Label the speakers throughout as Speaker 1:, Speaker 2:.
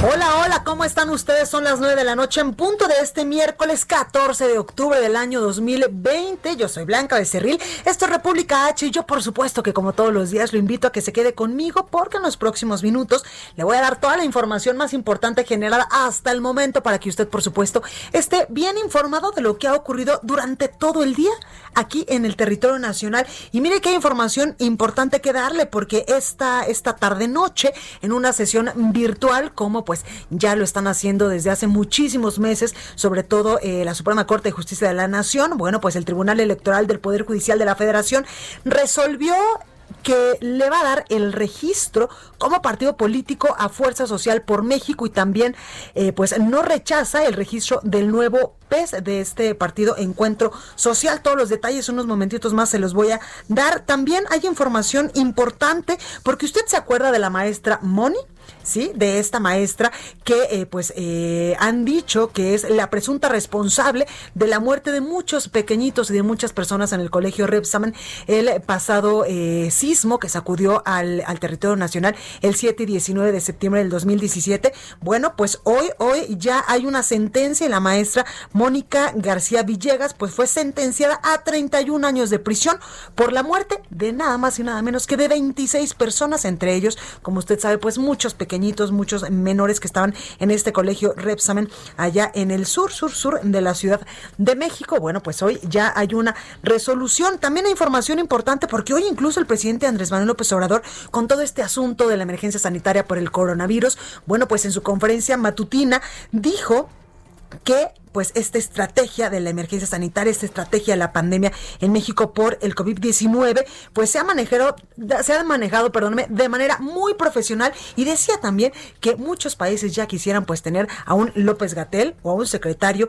Speaker 1: Hola, hola, ¿cómo están ustedes? Son las 9 de la noche en punto de este miércoles 14 de octubre del año 2020. Yo soy Blanca Becerril, esto es República H y yo por supuesto que como todos los días lo invito a que se quede conmigo porque en los próximos minutos le voy a dar toda la información más importante generada hasta el momento para que usted por supuesto esté bien informado de lo que ha ocurrido durante todo el día aquí en el territorio nacional. Y mire qué información importante que darle porque esta, esta tarde noche en una sesión virtual como pues ya lo están haciendo desde hace muchísimos meses, sobre todo eh, la Suprema Corte de Justicia de la Nación. Bueno, pues el Tribunal Electoral del Poder Judicial de la Federación resolvió que le va a dar el registro como partido político a Fuerza Social por México y también eh, pues no rechaza el registro del nuevo PES de este partido Encuentro Social. Todos los detalles unos momentitos más se los voy a dar. También hay información importante porque usted se acuerda de la maestra Moni. ¿Sí? De esta maestra que eh, pues eh, han dicho que es la presunta responsable de la muerte de muchos pequeñitos y de muchas personas en el colegio Repsamen el pasado eh, sismo que sacudió al, territorio nacional el 7 y 19 de septiembre del 2017. Bueno, pues hoy, hoy ya hay una sentencia y la maestra Mónica García Villegas pues fue sentenciada a 31 años de prisión por la muerte de nada más y nada menos que de 26 personas, entre ellos, como usted sabe, pues muchos pequeñitos, muchos menores que estaban en este colegio Repsamen allá en el sur, sur, sur de la Ciudad de México. Bueno, pues hoy ya hay una resolución. También hay información importante porque hoy incluso el presidente Andrés Manuel López Obrador, con todo este asunto de la emergencia sanitaria por el coronavirus, bueno, pues en su conferencia matutina dijo que pues esta estrategia de la emergencia sanitaria, esta estrategia de la pandemia en México por el COVID-19, pues se ha manejado, se ha manejado, perdóname, de manera muy profesional. Y decía también que muchos países ya quisieran pues tener a un López Gatel o a un secretario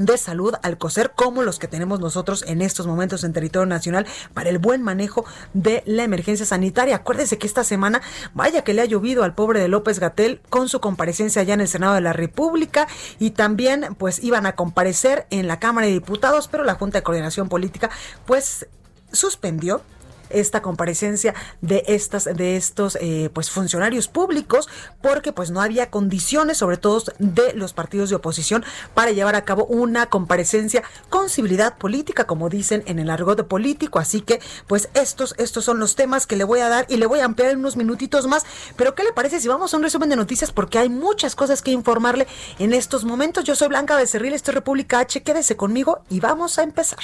Speaker 1: de salud al coser como los que tenemos nosotros en estos momentos en territorio nacional para el buen manejo de la emergencia sanitaria. Acuérdese que esta semana, vaya que le ha llovido al pobre de López Gatel con su comparecencia allá en el Senado de la República y también pues iban a comparecer en la Cámara de Diputados, pero la Junta de Coordinación Política pues suspendió esta comparecencia de estas de estos eh, pues funcionarios públicos porque pues no había condiciones sobre todo de los partidos de oposición para llevar a cabo una comparecencia con civilidad política como dicen en el argot político. Así que pues estos estos son los temas que le voy a dar y le voy a ampliar en unos minutitos más. Pero qué le parece si vamos a un resumen de noticias porque hay muchas cosas que informarle en estos momentos. Yo soy Blanca Becerril esto es República H. Quédese conmigo y vamos a empezar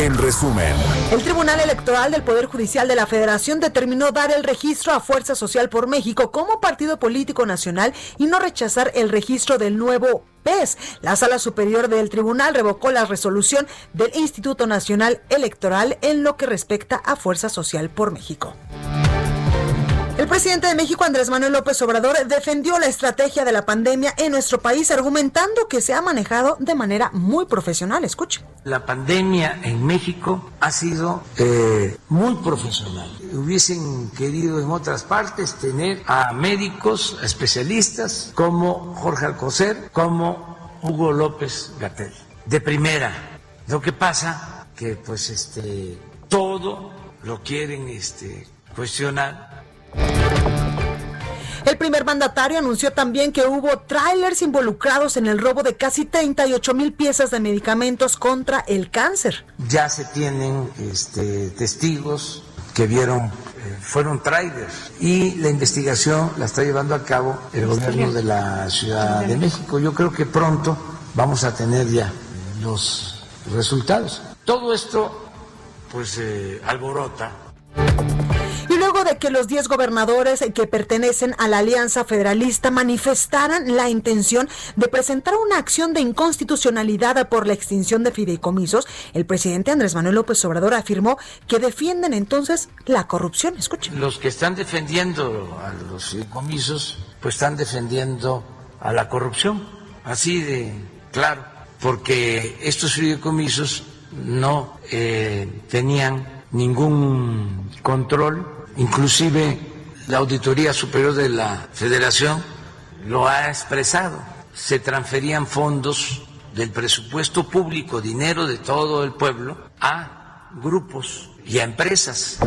Speaker 2: en resumen,
Speaker 1: el Tribunal Electoral del Poder Judicial de la Federación determinó dar el registro a Fuerza Social por México como partido político nacional y no rechazar el registro del nuevo PES. La Sala Superior del Tribunal revocó la resolución del Instituto Nacional Electoral en lo que respecta a Fuerza Social por México. El presidente de México, Andrés Manuel López Obrador, defendió la estrategia de la pandemia en nuestro país, argumentando que se ha manejado de manera muy profesional. Escuche.
Speaker 3: La pandemia en México ha sido eh, muy profesional. Hubiesen querido en otras partes tener a médicos especialistas como Jorge Alcocer, como Hugo López Gatel, de primera. Lo que pasa que pues este todo lo quieren este cuestionar
Speaker 1: el primer mandatario anunció también que hubo trailers involucrados en el robo de casi 38 mil piezas de medicamentos contra el cáncer.
Speaker 3: Ya se tienen este, testigos que vieron, eh, fueron trailers y la investigación la está llevando a cabo el gobierno de la Ciudad de México. Yo creo que pronto vamos a tener ya los resultados. Todo esto pues eh, alborota
Speaker 1: que los 10 gobernadores que pertenecen a la Alianza Federalista manifestaran la intención de presentar una acción de inconstitucionalidad por la extinción de fideicomisos, el presidente Andrés Manuel López Obrador afirmó que defienden entonces la corrupción. Escuchen.
Speaker 3: Los que están defendiendo a los fideicomisos, pues están defendiendo a la corrupción, así de claro, porque estos fideicomisos no eh, tenían ningún control, inclusive la Auditoría Superior de la Federación lo ha expresado, se transferían fondos del presupuesto público, dinero de todo el pueblo, a grupos y a empresas.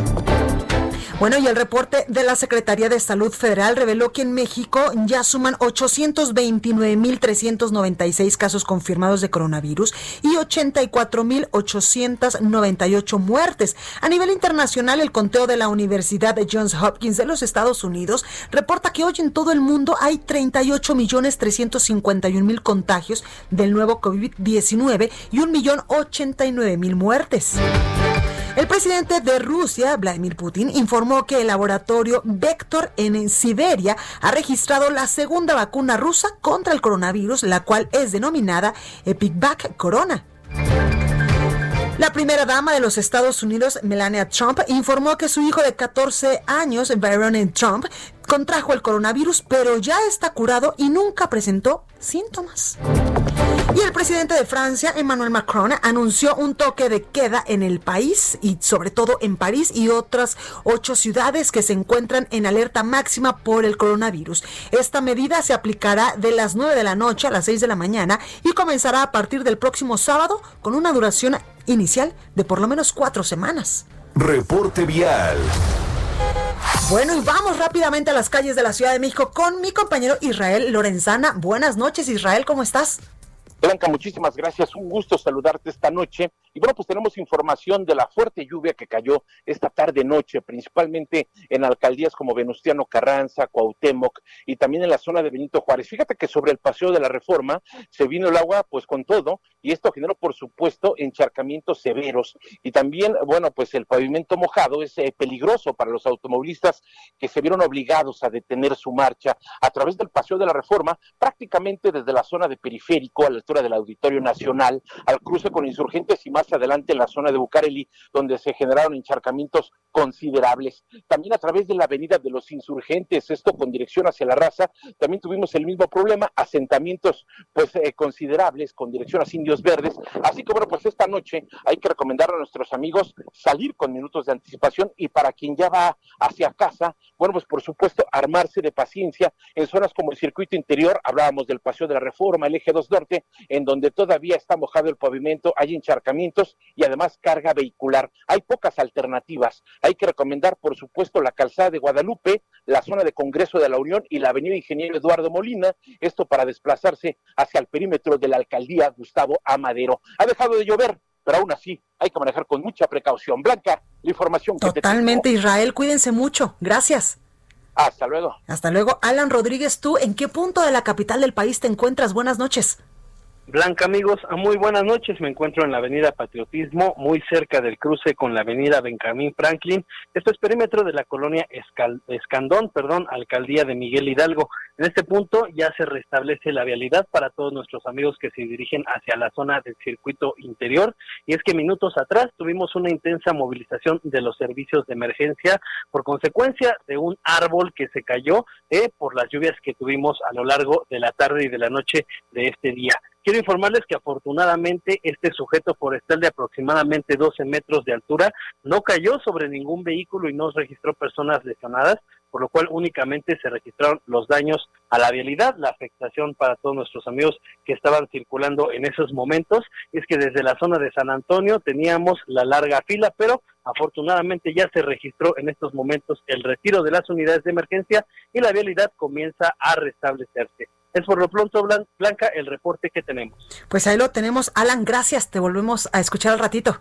Speaker 1: Bueno, y el reporte de la Secretaría de Salud Federal reveló que en México ya suman 829.396 casos confirmados de coronavirus y 84.898 muertes. A nivel internacional, el conteo de la Universidad de Johns Hopkins de los Estados Unidos reporta que hoy en todo el mundo hay 38.351.000 contagios del nuevo COVID-19 y 1.089.000 muertes. El presidente de Rusia, Vladimir Putin, informó que el laboratorio Vector en Siberia ha registrado la segunda vacuna rusa contra el coronavirus, la cual es denominada Epicvac Corona. La primera dama de los Estados Unidos, Melania Trump, informó que su hijo de 14 años, Byron Trump, contrajo el coronavirus, pero ya está curado y nunca presentó síntomas. Y el presidente de Francia, Emmanuel Macron, anunció un toque de queda en el país y sobre todo en París y otras ocho ciudades que se encuentran en alerta máxima por el coronavirus. Esta medida se aplicará de las 9 de la noche a las 6 de la mañana y comenzará a partir del próximo sábado con una duración inicial de por lo menos cuatro semanas.
Speaker 2: Reporte vial.
Speaker 1: Bueno, y vamos rápidamente a las calles de la Ciudad de México con mi compañero Israel Lorenzana. Buenas noches, Israel, ¿cómo estás?
Speaker 4: Blanca, muchísimas gracias. Un gusto saludarte esta noche. Y bueno, pues tenemos información de la fuerte lluvia que cayó esta tarde-noche, principalmente en alcaldías como Venustiano Carranza, Cuauhtémoc y también en la zona de Benito Juárez. Fíjate que sobre el paseo de la Reforma se vino el agua pues con todo y esto generó por supuesto encharcamientos severos y también, bueno, pues el pavimento mojado es eh, peligroso para los automovilistas que se vieron obligados a detener su marcha a través del paseo de la Reforma, prácticamente desde la zona de periférico a la altura del Auditorio Nacional, al cruce con insurgentes y más adelante en la zona de Bucareli, donde se generaron encharcamientos considerables. También a través de la avenida de los insurgentes, esto con dirección hacia la raza, también tuvimos el mismo problema, asentamientos pues eh, considerables con dirección a Indios Verdes. Así que bueno, pues esta noche hay que recomendar a nuestros amigos salir con minutos de anticipación y para quien ya va hacia casa, bueno, pues por supuesto armarse de paciencia en zonas como el circuito interior, hablábamos del Paseo de la Reforma, el Eje 2 Norte, en donde todavía está mojado el pavimento, hay encharcamientos y además carga vehicular. Hay pocas alternativas. Hay que recomendar, por supuesto, la calzada de Guadalupe, la zona de Congreso de la Unión y la avenida Ingeniero Eduardo Molina, esto para desplazarse hacia el perímetro de la alcaldía Gustavo Amadero. Ha dejado de llover, pero aún así hay que manejar con mucha precaución. Blanca, la información
Speaker 1: que Totalmente, Israel, cuídense mucho. Gracias.
Speaker 4: Hasta luego.
Speaker 1: Hasta luego. Alan Rodríguez, ¿tú en qué punto de la capital del país te encuentras? Buenas noches.
Speaker 5: Blanca, amigos, muy buenas noches. Me encuentro en la avenida Patriotismo, muy cerca del cruce con la avenida Benjamín Franklin. Esto es perímetro de la colonia Escandón, perdón, alcaldía de Miguel Hidalgo. En este punto ya se restablece la vialidad para todos nuestros amigos que se dirigen hacia la zona del circuito interior. Y es que minutos atrás tuvimos una intensa movilización de los servicios de emergencia por consecuencia de un árbol que se cayó eh, por las lluvias que tuvimos a lo largo de la tarde y de la noche de este día. Quiero informarles que afortunadamente este sujeto forestal de aproximadamente 12 metros de altura no cayó sobre ningún vehículo y no registró personas lesionadas, por lo cual únicamente se registraron los daños a la vialidad, la afectación para todos nuestros amigos que estaban circulando en esos momentos. Es que desde la zona de San Antonio teníamos la larga fila, pero afortunadamente ya se registró en estos momentos el retiro de las unidades de emergencia y la vialidad comienza a restablecerse. Es por lo pronto, Blanca, el reporte que tenemos.
Speaker 1: Pues ahí lo tenemos. Alan, gracias. Te volvemos a escuchar al ratito.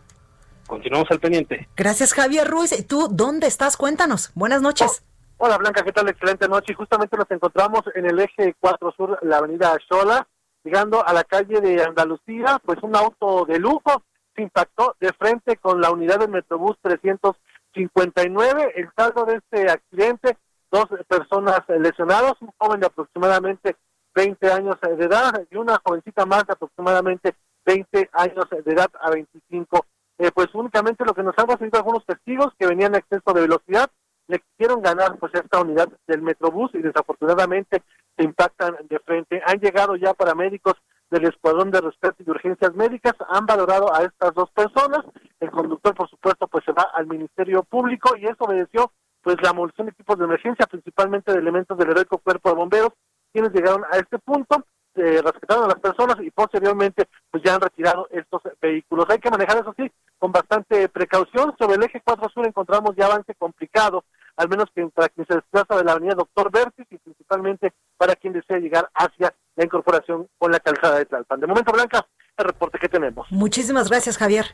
Speaker 5: Continuamos al pendiente.
Speaker 1: Gracias, Javier Ruiz. ¿Y tú dónde estás? Cuéntanos. Buenas noches.
Speaker 6: Oh, hola, Blanca, ¿qué tal? Excelente noche. Y justamente nos encontramos en el eje 4 Sur, la avenida Xola, llegando a la calle de Andalucía. Pues un auto de lujo se impactó de frente con la unidad del Metrobús 300 59. El saldo de este accidente, dos personas lesionadas, un joven de aproximadamente 20 años de edad y una jovencita más de aproximadamente 20 años de edad a 25. Eh, pues únicamente lo que nos han recibido algunos testigos que venían a exceso de velocidad, le quisieron ganar pues esta unidad del Metrobús y desafortunadamente se impactan de frente. Han llegado ya paramédicos del Escuadrón de Respeto y de Urgencias Médicas, han valorado a estas dos personas, el conductor por supuesto pues se va al Ministerio Público y eso obedeció pues la movilización de equipos de emergencia, principalmente de elementos del heroico cuerpo de bomberos, quienes llegaron a este punto, eh, rescataron a las personas y posteriormente pues ya han retirado estos vehículos. Hay que manejar eso sí con bastante precaución. Sobre el eje 4 sur encontramos ya avance complicado, al menos que para quien se desplaza de la avenida Doctor Vértiz y principalmente para quien desea llegar hacia la incorporación con la calzada de Tlalpan. De momento, Blanca, el reporte que tenemos.
Speaker 1: Muchísimas gracias, Javier.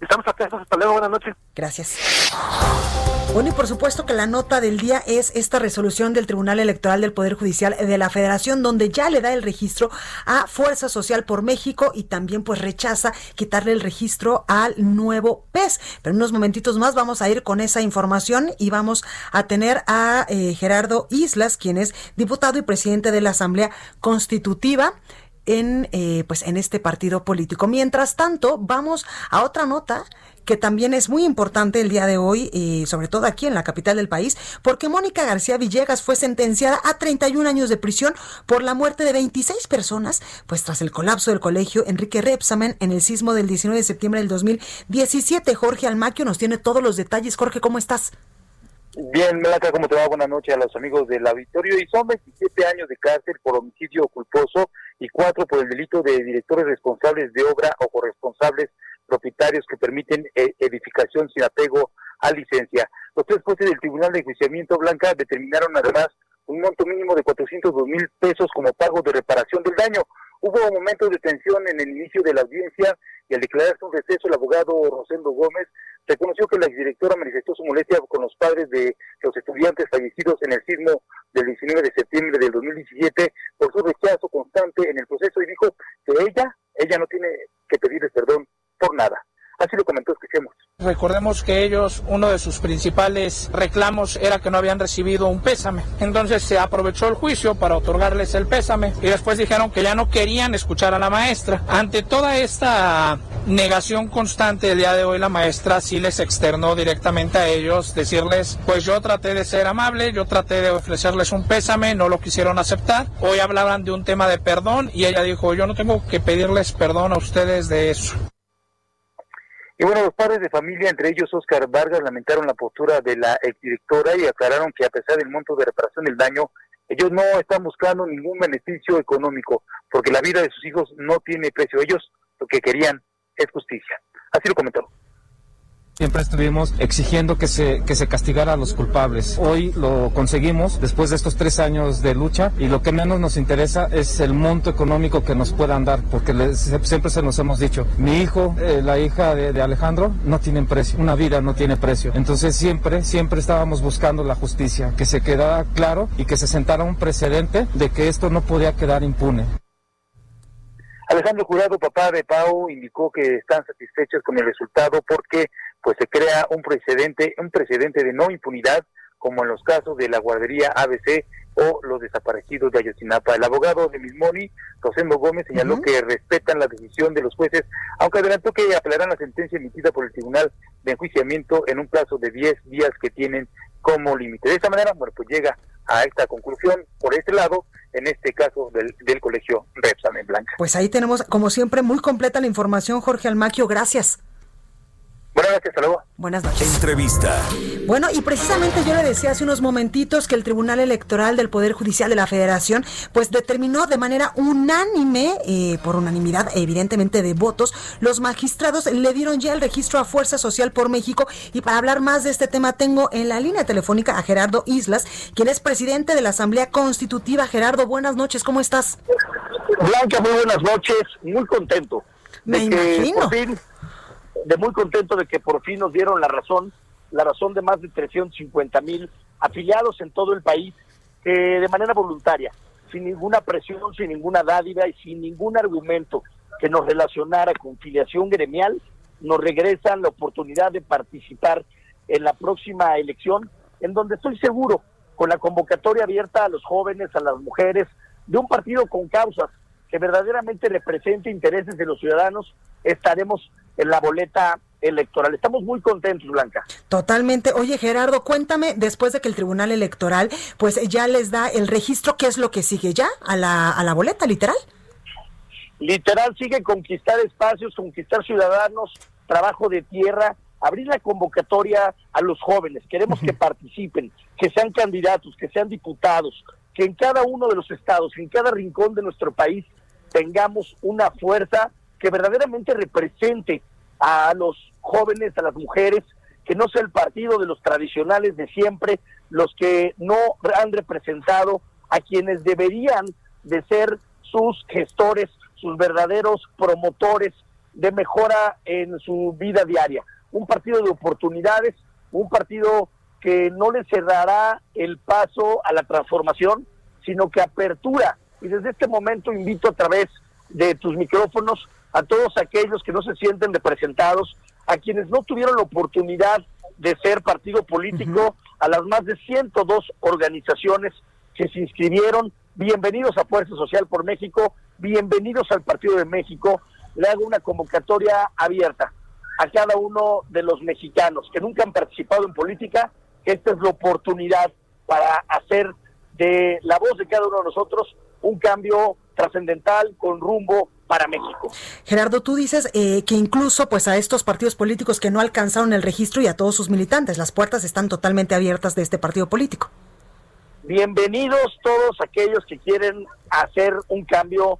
Speaker 6: Estamos atentos. Hasta luego. Buenas noches.
Speaker 1: Gracias. Bueno, y por supuesto que la nota del día es esta resolución del Tribunal Electoral del Poder Judicial de la Federación, donde ya le da el registro a Fuerza Social por México y también pues rechaza quitarle el registro al nuevo PES. Pero en unos momentitos más vamos a ir con esa información y vamos a tener a eh, Gerardo Islas, quien es diputado y presidente de la Asamblea Constitutiva en, eh, pues en este partido político. Mientras tanto, vamos a otra nota que también es muy importante el día de hoy, y sobre todo aquí en la capital del país, porque Mónica García Villegas fue sentenciada a 31 años de prisión por la muerte de 26 personas, pues tras el colapso del colegio Enrique Repsamen en el sismo del 19 de septiembre del 2017. Jorge Almaquio nos tiene todos los detalles. Jorge, ¿cómo estás?
Speaker 7: Bien, Melata, ¿cómo te va? Buenas noches a los amigos del auditorio. Y son 27 años de cárcel por homicidio culposo y cuatro por el delito de directores responsables de obra o corresponsables propietarios que permiten eh, edificación sin apego a licencia. Los tres jueces del Tribunal de Enjuiciamiento Blanca determinaron además un monto mínimo de 402 mil pesos como pago de reparación del daño. Hubo momentos de tensión en el inicio de la audiencia y al declararse un receso el abogado Rosendo Gómez reconoció que la exdirectora manifestó su molestia con los padres de los estudiantes fallecidos en el sismo del 19 de septiembre del 2017 por su rechazo constante en el proceso y dijo que ella, ella no tiene que pedirles perdón por nada. Así lo comentó, escuchemos.
Speaker 8: Recordemos que ellos, uno de sus principales reclamos era que no habían recibido un pésame. Entonces se aprovechó el juicio para otorgarles el pésame y después dijeron que ya no querían escuchar a la maestra. Ante toda esta negación constante el día de hoy, la maestra sí les externó directamente a ellos, decirles, pues yo traté de ser amable, yo traté de ofrecerles un pésame, no lo quisieron aceptar. Hoy hablaban de un tema de perdón y ella dijo, yo no tengo que pedirles perdón a ustedes de eso.
Speaker 7: Y bueno, los padres de familia, entre ellos Oscar Vargas, lamentaron la postura de la exdirectora y aclararon que a pesar del monto de reparación del daño, ellos no están buscando ningún beneficio económico, porque la vida de sus hijos no tiene precio. Ellos lo que querían es justicia. Así lo comentó.
Speaker 9: Siempre estuvimos exigiendo que se, que se castigara a los culpables. Hoy lo conseguimos después de estos tres años de lucha y lo que menos nos interesa es el monto económico que nos puedan dar, porque siempre se nos hemos dicho, mi hijo, eh, la hija de, Alejandro, no tienen precio, una vida no tiene precio. Entonces siempre, siempre estábamos buscando la justicia, que se quedara claro y que se sentara un precedente de que esto no podía quedar impune.
Speaker 7: Alejandro Jurado, papá de Pau, indicó que están satisfechos con el resultado porque pues se crea un precedente, un precedente de no impunidad, como en los casos de la guardería ABC o los desaparecidos de Ayotzinapa. El abogado de Mismoni, Rosendo Gómez, señaló que respetan la decisión de los jueces, aunque adelantó que apelarán la sentencia emitida por el Tribunal de Enjuiciamiento en un plazo de 10 días que tienen como límite. De esta manera, bueno, pues llega a esta conclusión por este lado, en este caso del, del colegio Repsamen Blanca.
Speaker 1: Pues ahí tenemos, como siempre, muy completa la información, Jorge Almaquio. Gracias.
Speaker 7: Buenas noches, hasta luego.
Speaker 1: Buenas noches.
Speaker 2: Entrevista.
Speaker 1: Bueno, y precisamente yo le decía hace unos momentitos que el Tribunal Electoral del Poder Judicial de la Federación, pues determinó de manera unánime, eh, por unanimidad evidentemente de votos, los magistrados le dieron ya el registro a Fuerza Social por México. Y para hablar más de este tema tengo en la línea telefónica a Gerardo Islas, quien es presidente de la Asamblea Constitutiva. Gerardo, buenas noches, ¿cómo estás?
Speaker 10: Blanca, muy buenas noches, muy contento.
Speaker 1: Me imagino
Speaker 10: de muy contento de que por fin nos dieron la razón, la razón de más de 350 mil afiliados en todo el país, eh, de manera voluntaria, sin ninguna presión, sin ninguna dádiva y sin ningún argumento que nos relacionara con filiación gremial, nos regresan la oportunidad de participar en la próxima elección, en donde estoy seguro, con la convocatoria abierta a los jóvenes, a las mujeres, de un partido con causas que verdaderamente represente intereses de los ciudadanos, estaremos en la boleta electoral. Estamos muy contentos, Blanca.
Speaker 1: Totalmente. Oye, Gerardo, cuéntame, después de que el Tribunal Electoral pues ya les da el registro, ¿qué es lo que sigue ya a la, a la boleta, literal?
Speaker 10: Literal sigue conquistar espacios, conquistar ciudadanos, trabajo de tierra, abrir la convocatoria a los jóvenes. Queremos que participen, que sean candidatos, que sean diputados, que en cada uno de los estados, en cada rincón de nuestro país, tengamos una fuerza que verdaderamente represente a los jóvenes, a las mujeres, que no sea el partido de los tradicionales de siempre, los que no han representado a quienes deberían de ser sus gestores, sus verdaderos promotores de mejora en su vida diaria. Un partido de oportunidades, un partido que no le cerrará el paso a la transformación, sino que apertura. Y desde este momento invito a través de tus micrófonos a todos aquellos que no se sienten representados, a quienes no tuvieron la oportunidad de ser partido político, a las más de 102 organizaciones que se inscribieron. Bienvenidos a Fuerza Social por México, bienvenidos al Partido de México. Le hago una convocatoria abierta a cada uno de los mexicanos que nunca han participado en política. Esta es la oportunidad para hacer de la voz de cada uno de nosotros un cambio trascendental con rumbo para México.
Speaker 1: Gerardo, tú dices eh, que incluso pues a estos partidos políticos que no alcanzaron el registro y a todos sus militantes, las puertas están totalmente abiertas de este partido político.
Speaker 10: Bienvenidos todos aquellos que quieren hacer un cambio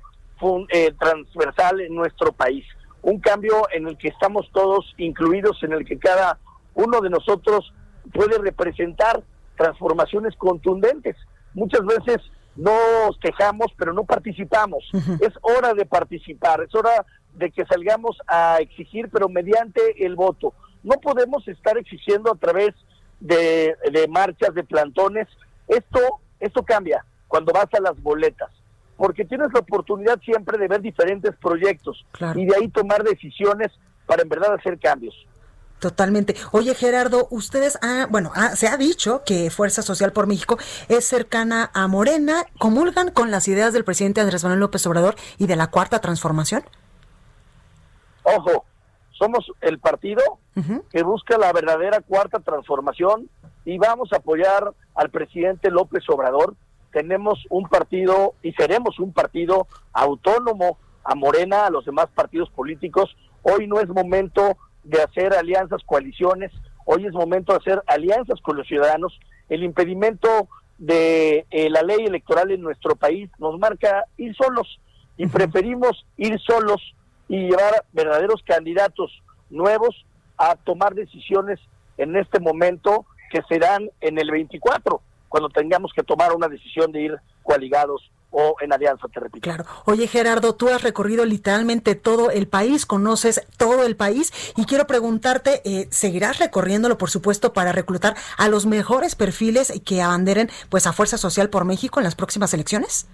Speaker 10: eh, transversal en nuestro país, un cambio en el que estamos todos incluidos, en el que cada uno de nosotros puede representar transformaciones contundentes. Muchas veces nos quejamos, pero no participamos. Es hora de participar, es hora de que salgamos a exigir, pero mediante el voto. No podemos estar exigiendo a través de, marchas, de plantones. Esto, esto cambia cuando vas a las boletas, porque tienes la oportunidad siempre de ver diferentes proyectos y de ahí tomar decisiones para en verdad hacer cambios.
Speaker 1: Totalmente. Oye, Gerardo, ustedes, ah, bueno, ah, se ha dicho que Fuerza Social por México es cercana a Morena. ¿Comulgan con las ideas del presidente Andrés Manuel López Obrador y de la Cuarta Transformación?
Speaker 10: Ojo, somos el partido que busca la verdadera Cuarta Transformación y vamos a apoyar al presidente López Obrador. Tenemos un partido y seremos un partido autónomo a Morena, a los demás partidos políticos. Hoy no es momento de hacer alianzas, coaliciones. Hoy es momento de hacer alianzas con los ciudadanos. El impedimento de eh, la ley electoral en nuestro país nos marca ir solos y preferimos ir solos y llevar verdaderos candidatos nuevos a tomar decisiones en este momento que serán en el 24, cuando tengamos que tomar una decisión de ir coaligados o en alianza, te repito.
Speaker 1: Claro. Oye, Gerardo, tú has recorrido literalmente todo el país, conoces todo el país y quiero preguntarte, eh, ¿seguirás recorriéndolo, por supuesto, para reclutar a los mejores perfiles que abanderen pues a Fuerza Social por México en las próximas elecciones?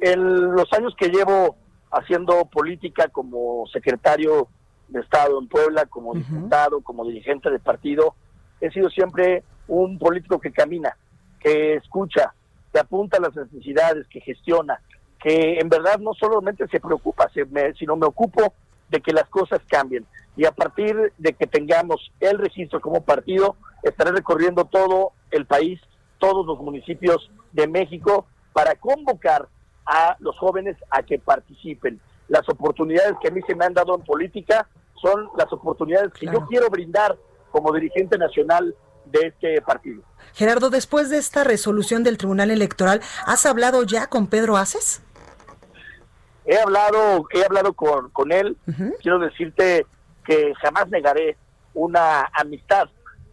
Speaker 10: En los años que llevo haciendo política como secretario de Estado en Puebla, como diputado, como dirigente de partido, he sido siempre un político que camina, que escucha, que apunta a las necesidades, que gestiona, que en verdad no solamente se preocupa, sino me ocupo de que las cosas cambien. Y a partir de que tengamos el registro como partido, estaré recorriendo todo el país, todos los municipios de México, para convocar a los jóvenes a que participen. Las oportunidades que a mí se me han dado en política son las oportunidades que yo quiero brindar como dirigente nacional de este partido.
Speaker 1: Gerardo, después de esta resolución del Tribunal Electoral, ¿has hablado ya con Pedro Aces?
Speaker 10: He hablado, he hablado con, con él. Quiero decirte que jamás negaré una amistad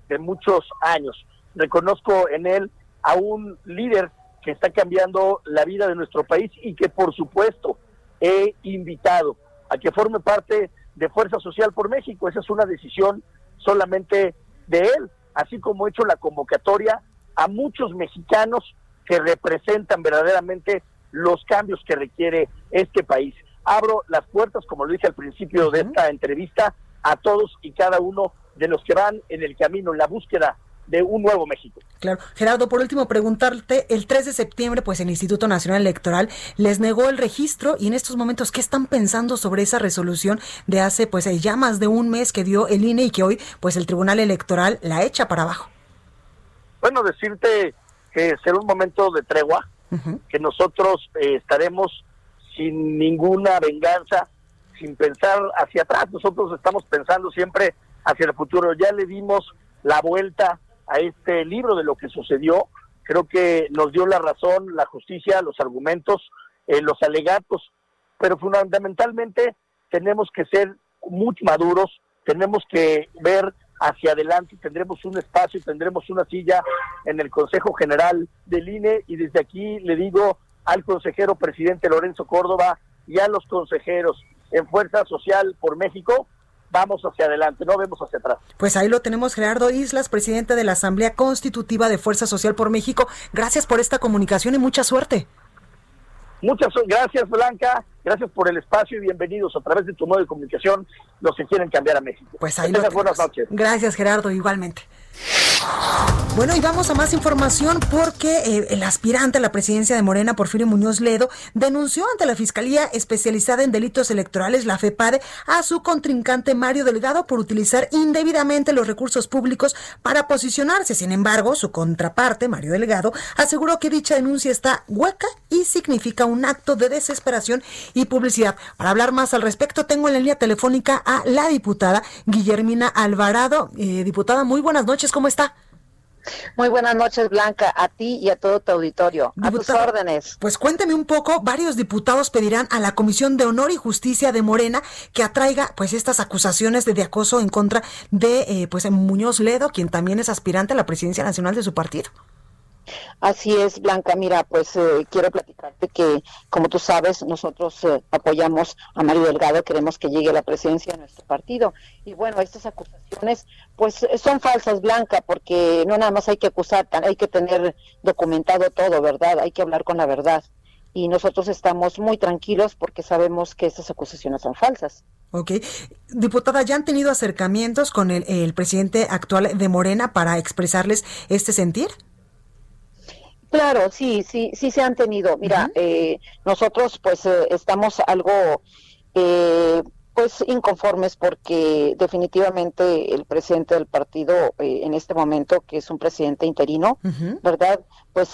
Speaker 10: de muchos años. Reconozco en él a un líder que está cambiando la vida de nuestro país y que por supuesto he invitado a que forme parte de Fuerza Social por México. Esa es una decisión solamente de él así como he hecho la convocatoria a muchos mexicanos que representan verdaderamente los cambios que requiere este país. Abro las puertas, como lo dije al principio de esta entrevista, a todos y cada uno de los que van en el camino, en la búsqueda de un nuevo México.
Speaker 1: Claro. Gerardo, por último, preguntarte, el 3 de septiembre, pues el Instituto Nacional Electoral les negó el registro y en estos momentos, ¿qué están pensando sobre esa resolución de hace pues ya más de un mes que dio el INE y que hoy pues el Tribunal Electoral la echa para abajo?
Speaker 10: Bueno, decirte que será un momento de tregua, que nosotros eh, estaremos sin ninguna venganza, sin pensar hacia atrás, nosotros estamos pensando siempre hacia el futuro. Ya le dimos la vuelta a este libro de lo que sucedió. Creo que nos dio la razón, la justicia, los argumentos, eh, los alegatos, pero fundamentalmente tenemos que ser muy maduros, tenemos que ver hacia adelante, tendremos un espacio, tendremos una silla en el Consejo General del INE y desde aquí le digo al consejero presidente Lorenzo Córdoba y a los consejeros en Fuerza Social por México vamos hacia adelante, no vemos hacia atrás.
Speaker 1: Pues ahí lo tenemos, Gerardo Islas, presidente de la Asamblea Constitutiva de Fuerza Social por México. Gracias por esta comunicación y mucha suerte.
Speaker 10: Muchas gracias, Blanca. Gracias por el espacio y bienvenidos a través de tu modo de comunicación los que quieren cambiar a México.
Speaker 1: Pues ahí lo buenas noches. Gracias, Gerardo, igualmente. Bueno, y vamos a más información porque eh, el aspirante a la presidencia de Morena, Porfirio Muñoz Ledo, denunció ante la Fiscalía Especializada en Delitos Electorales, la FEPADE, a su contrincante Mario Delgado por utilizar indebidamente los recursos públicos para posicionarse. Sin embargo, su contraparte, Mario Delgado, aseguró que dicha denuncia está hueca y significa un acto de desesperación y publicidad. Para hablar más al respecto, tengo en la línea telefónica a la diputada Guillermina Alvarado. Eh, diputada, muy buenas noches. ¿Cómo está?
Speaker 11: Muy buenas noches, Blanca, a ti y a todo tu auditorio. a tus órdenes.
Speaker 1: Pues cuénteme un poco, varios diputados pedirán a la Comisión de Honor y Justicia de Morena que atraiga pues estas acusaciones de, acoso en contra de eh, pues Muñoz Ledo, quien también es aspirante a la presidencia nacional de su partido.
Speaker 11: Así es, Blanca. Mira, pues eh, quiero platicarte que, como tú sabes, nosotros eh, apoyamos a Mario Delgado, queremos que llegue a la presidencia de nuestro partido. Y bueno, estas acusaciones, pues son falsas, Blanca, porque no nada más hay que acusar, hay que tener documentado todo, ¿verdad? Hay que hablar con la verdad. Y nosotros estamos muy tranquilos porque sabemos que estas acusaciones son falsas.
Speaker 1: Ok. Diputada, ¿ya han tenido acercamientos con el presidente actual de Morena para expresarles este sentir?
Speaker 11: Claro, sí, sí, sí se han tenido. Mira, eh, nosotros pues eh, estamos algo eh, pues inconformes porque definitivamente el presidente del partido en este momento, que es un presidente interino, ¿verdad? Pues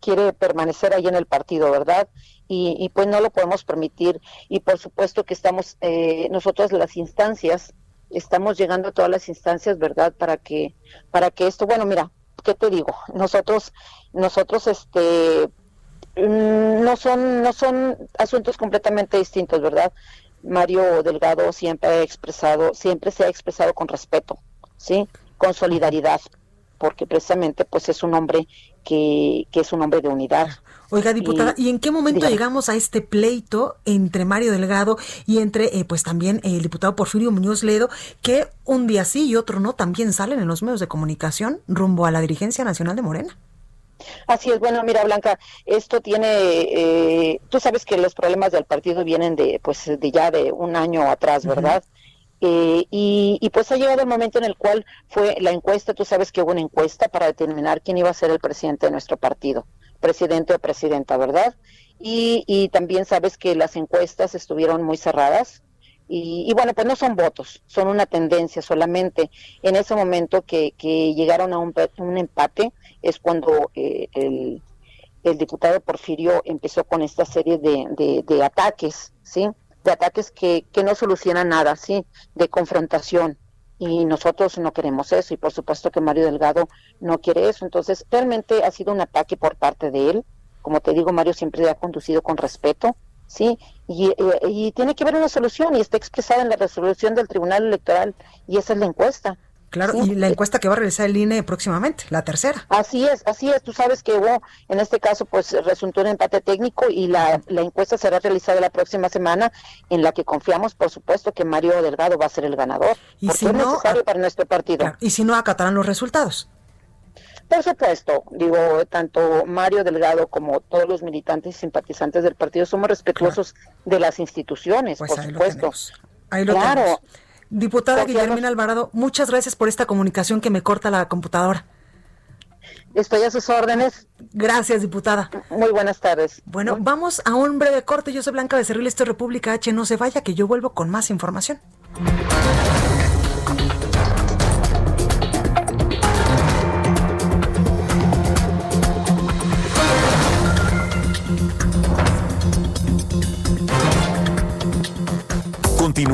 Speaker 11: quiere permanecer ahí en el partido, ¿verdad? Y, y, pues no lo podemos permitir. Y por supuesto que estamos, nosotros las instancias, estamos llegando a todas las instancias, ¿verdad? Para que, para que esto, bueno, mira, ¿qué te digo? Nosotros, nosotros, este, mm, no son, no son asuntos completamente distintos, ¿verdad? Mario Delgado siempre ha expresado, siempre se ha expresado con respeto, ¿sí? Con solidaridad, porque precisamente, pues, es un hombre que, que es un hombre de unidad.
Speaker 1: Oiga, diputada, ¿y, en qué momento llegamos a este pleito entre Mario Delgado y entre, eh, pues también el diputado Porfirio Muñoz Ledo, que un día sí y otro no también salen en los medios de comunicación rumbo a la dirigencia nacional de Morena?
Speaker 11: Así es, bueno, mira Blanca, esto tiene, eh, tú sabes que los problemas del partido vienen de, pues, de ya de un año atrás, ¿verdad? Eh, y, y, pues ha llegado el momento en el cual fue la encuesta, tú sabes que hubo una encuesta para determinar quién iba a ser el presidente de nuestro partido presidente o presidenta, ¿verdad? Y, y también sabes que las encuestas estuvieron muy cerradas. Y, bueno, pues no son votos, son una tendencia solamente. En ese momento que, que llegaron a un, un empate es cuando eh, el, el, diputado Porfirio empezó con esta serie de, de, de ataques, ¿sí? De ataques que, que no solucionan nada, ¿sí? De confrontación y nosotros no queremos eso y por supuesto que Mario Delgado no quiere eso. Entonces, realmente ha sido un ataque por parte de él. Como te digo, Mario siempre ha conducido con respeto, ¿sí? Y, eh, y tiene que haber una solución y está expresada en la resolución del Tribunal Electoral y esa es la encuesta.
Speaker 1: Claro, y la encuesta que va a realizar el INE próximamente, la tercera.
Speaker 11: Así es, así es. Tú sabes que hubo, en este caso, pues resultó un empate técnico y la, la encuesta será realizada la próxima semana, en la que confiamos, por supuesto, que Mario Delgado va a ser el ganador. Y si no, es necesario para nuestro partido.
Speaker 1: y si no, acatarán los resultados.
Speaker 11: Por supuesto, digo, tanto Mario Delgado como todos los militantes y simpatizantes del partido somos respetuosos de las instituciones,
Speaker 1: pues
Speaker 11: por supuesto.
Speaker 1: Ahí lo claro. Diputada Guillermina Alvarado, muchas gracias por esta comunicación que me corta la computadora.
Speaker 11: Estoy a sus órdenes.
Speaker 1: Gracias, diputada.
Speaker 11: Muy buenas tardes.
Speaker 1: Bueno, vamos a un breve corte. Yo soy Blanca Becerril, esto es República H. No se vaya, que yo vuelvo con más información.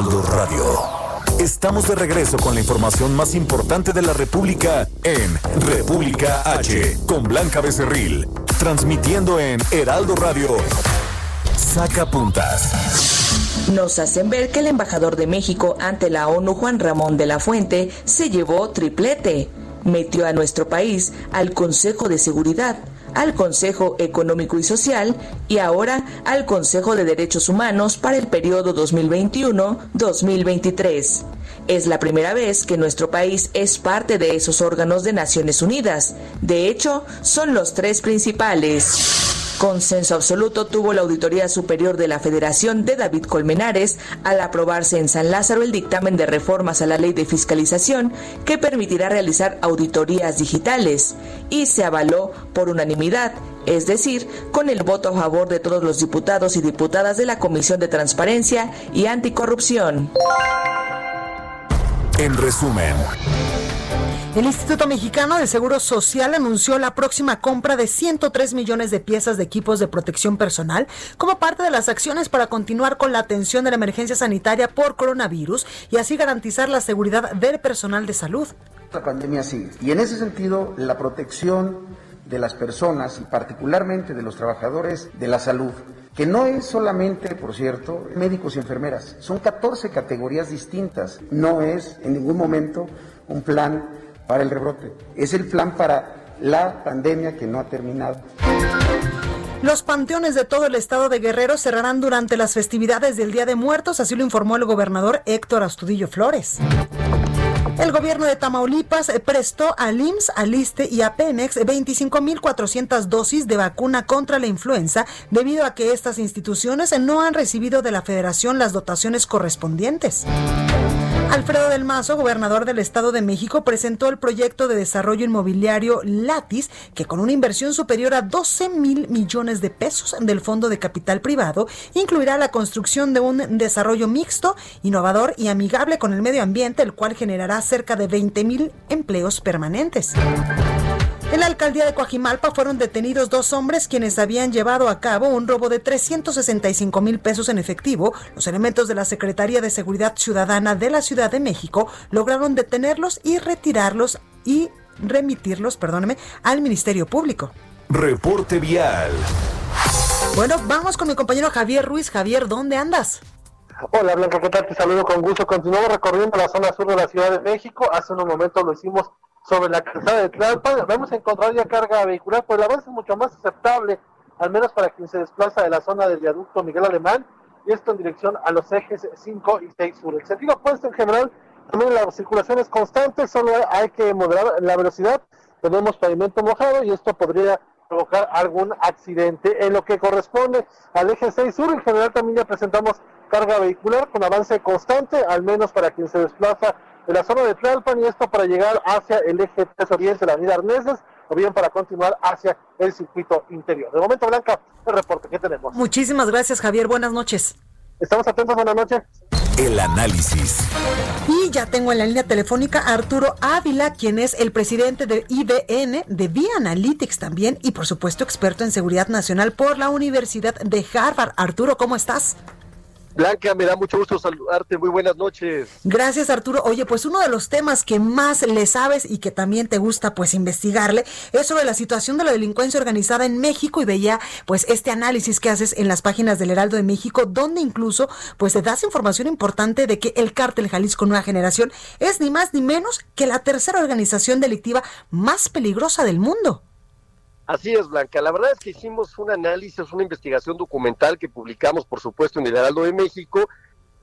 Speaker 2: Heraldo Radio. Estamos de regreso con la información más importante de la República en República H, con Blanca Becerril, transmitiendo en Heraldo Radio. Saca puntas.
Speaker 12: Nos hacen ver que el embajador de México ante la ONU, Juan Ramón de la Fuente, se llevó triplete. Metió a nuestro país al Consejo de Seguridad al Consejo Económico y Social y ahora al Consejo de Derechos Humanos para el periodo 2021-2023. Es la primera vez que nuestro país es parte de esos órganos de Naciones Unidas. De hecho, son los tres principales. Consenso absoluto tuvo la Auditoría Superior de la Federación de David Colmenares al aprobarse en San Lázaro el dictamen de reformas a la ley de fiscalización que permitirá realizar auditorías digitales y se avaló por unanimidad, es decir, con el voto a favor de todos los diputados y diputadas de la Comisión de Transparencia y Anticorrupción.
Speaker 2: En resumen.
Speaker 1: El Instituto Mexicano de Seguro Social anunció la próxima compra de 103 millones de piezas de equipos de protección personal como parte de las acciones para continuar con la atención de la emergencia sanitaria por coronavirus y así garantizar la seguridad del personal de salud.
Speaker 13: La pandemia sigue y en ese sentido la protección de las personas y particularmente de los trabajadores de la salud que no es solamente, por cierto, médicos y enfermeras, son 14 categorías distintas, no es en ningún momento un plan para el rebrote. Es el plan para la pandemia que no ha terminado.
Speaker 1: Los panteones de todo el estado de Guerrero cerrarán durante las festividades del Día de Muertos, así lo informó el gobernador Héctor Astudillo Flores. El gobierno de Tamaulipas prestó al IMSS, al ISTE y a Pemex 25.400 dosis de vacuna contra la influenza debido a que estas instituciones no han recibido de la federación las dotaciones correspondientes. Alfredo del Mazo, gobernador del Estado de México, presentó el proyecto de desarrollo inmobiliario Latis, que con una inversión superior a 12 mil millones de pesos del Fondo de Capital Privado, incluirá la construcción de un desarrollo mixto, innovador y amigable con el medio ambiente, el cual generará cerca de 20 mil empleos permanentes. En la alcaldía de Coajimalpa fueron detenidos dos hombres quienes habían llevado a cabo un robo de 365 mil pesos en efectivo. Los elementos de la Secretaría de Seguridad Ciudadana de la Ciudad de México lograron detenerlos y retirarlos y remitirlos, perdóneme, al Ministerio Público.
Speaker 2: Reporte vial.
Speaker 1: Bueno, vamos con mi compañero Javier Ruiz. Javier, ¿dónde andas?
Speaker 6: Hola Blanca, ¿qué tal? Te saludo con gusto. Continuamos recorriendo la zona sur de la Ciudad de México. Hace unos momentos lo hicimos sobre la calzada de Tlalpan. Vamos a encontrar ya carga vehicular, pues la base es mucho más aceptable, al menos para quien se desplaza de la zona del viaducto Miguel Alemán, y esto en dirección a los ejes 5 y 6 sur. El sentido opuesto en general, también la circulación es constante, solo hay que moderar la velocidad. Tenemos pavimento mojado y esto podría provocar algún accidente. En lo que corresponde al eje 6 sur, en general también ya presentamos carga vehicular con avance constante, al menos para quien se desplaza de la zona de Tlalpan y esto para llegar hacia el eje 3 Oriente, la avenida Arneses, o bien para continuar hacia el circuito interior. De momento, Blanca, el reporte que tenemos.
Speaker 1: Muchísimas gracias, Javier. Buenas noches.
Speaker 6: Estamos atentos, buenas noches.
Speaker 2: El análisis.
Speaker 1: Y ya tengo en la línea telefónica a Arturo Ávila, quien es el presidente de IBN, de Via Analytics también, y por supuesto experto en seguridad nacional por la Universidad de Harvard. Arturo, ¿cómo estás?
Speaker 14: Blanca, me da mucho gusto saludarte. Muy buenas noches.
Speaker 1: Gracias, Arturo. Oye, pues uno de los temas que más le sabes y que también te gusta pues investigarle es sobre la situación de la delincuencia organizada en México y veía pues este análisis que haces en las páginas del Heraldo de México, donde incluso pues te das información importante de que el cártel Jalisco Nueva Generación es ni más ni menos que la tercera organización delictiva más peligrosa del mundo.
Speaker 14: Así es, Blanca. La verdad es que hicimos un análisis, una investigación documental que publicamos, por supuesto, en el Heraldo de México.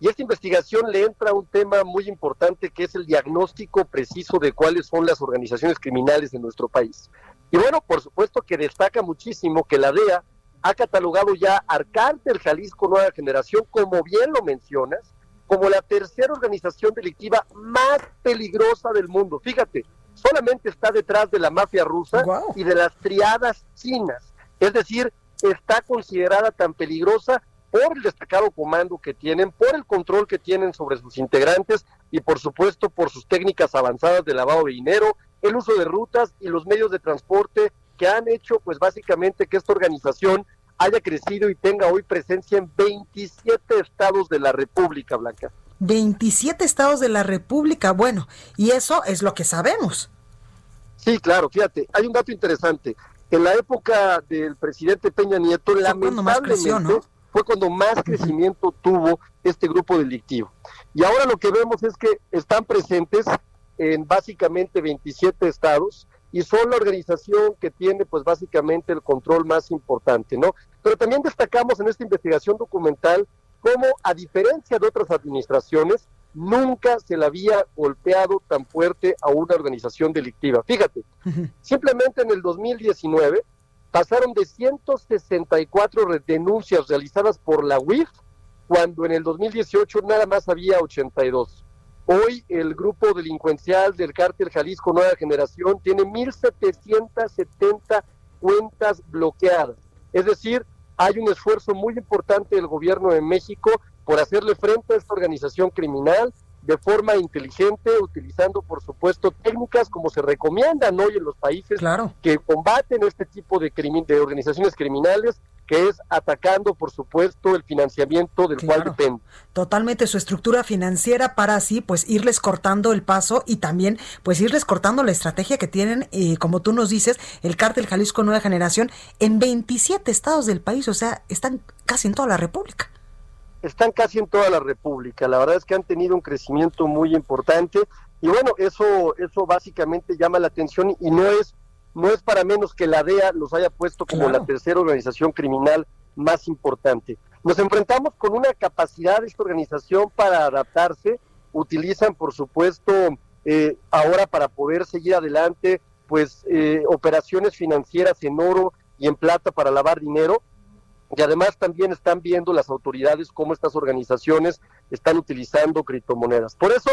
Speaker 14: Y esta investigación le entra a un tema muy importante que es el diagnóstico preciso de cuáles son las organizaciones criminales de nuestro país. Y bueno, por supuesto que destaca muchísimo que la DEA ha catalogado ya al Cártel Jalisco Nueva Generación, como bien lo mencionas, como la tercera organización delictiva más peligrosa del mundo. Fíjate, solamente está detrás de la mafia rusa y de las triadas chinas. Es decir, está considerada tan peligrosa por el destacado comando que tienen, por el control que tienen sobre sus integrantes y por supuesto por sus técnicas avanzadas de lavado de dinero, el uso de rutas y los medios de transporte que han hecho pues básicamente que esta organización haya crecido y tenga hoy presencia en 27 estados de la República Blanca.
Speaker 1: 27 estados de la República, bueno, y eso es lo que sabemos.
Speaker 14: Sí, claro, fíjate, hay un dato interesante. En la época del presidente Peña Nieto, fue lamentablemente fue cuando más crecimiento tuvo este grupo delictivo. Y ahora lo que vemos es que están presentes en básicamente 27 estados y son la organización que tiene pues básicamente el control más importante, ¿no? Pero también destacamos en esta investigación documental cómo a diferencia de otras administraciones, nunca se le había golpeado tan fuerte a una organización delictiva. Fíjate, simplemente en el 2019 pasaron de 164 denuncias realizadas por la UIF, cuando en el 2018 nada más había 82. Hoy el grupo delincuencial del cártel Jalisco Nueva Generación tiene 1.770 cuentas bloqueadas. Es decir, hay un esfuerzo muy importante del gobierno de México por hacerle frente a esta organización criminal de forma inteligente, utilizando, por supuesto, técnicas como se recomiendan hoy en los países que combaten este tipo de, de organizaciones criminales, que es atacando, por supuesto, el financiamiento del cual depende.
Speaker 1: Totalmente su estructura financiera para así, pues, irles cortando el paso y también, pues, irles cortando la estrategia que tienen, eh, como tú nos dices, el cártel Jalisco Nueva Generación en 27 estados del país, o sea, están casi en toda la República
Speaker 14: están casi en toda la República. La verdad es que han tenido un crecimiento muy importante y bueno, eso eso básicamente llama la atención y no es no es para menos que la DEA los haya puesto como la tercera organización criminal más importante. Nos enfrentamos con una capacidad de esta organización para adaptarse. Utilizan, por supuesto, eh, ahora para poder seguir adelante, pues eh, operaciones financieras en oro y en plata para lavar dinero y además también están viendo las autoridades cómo estas organizaciones están utilizando criptomonedas. Por eso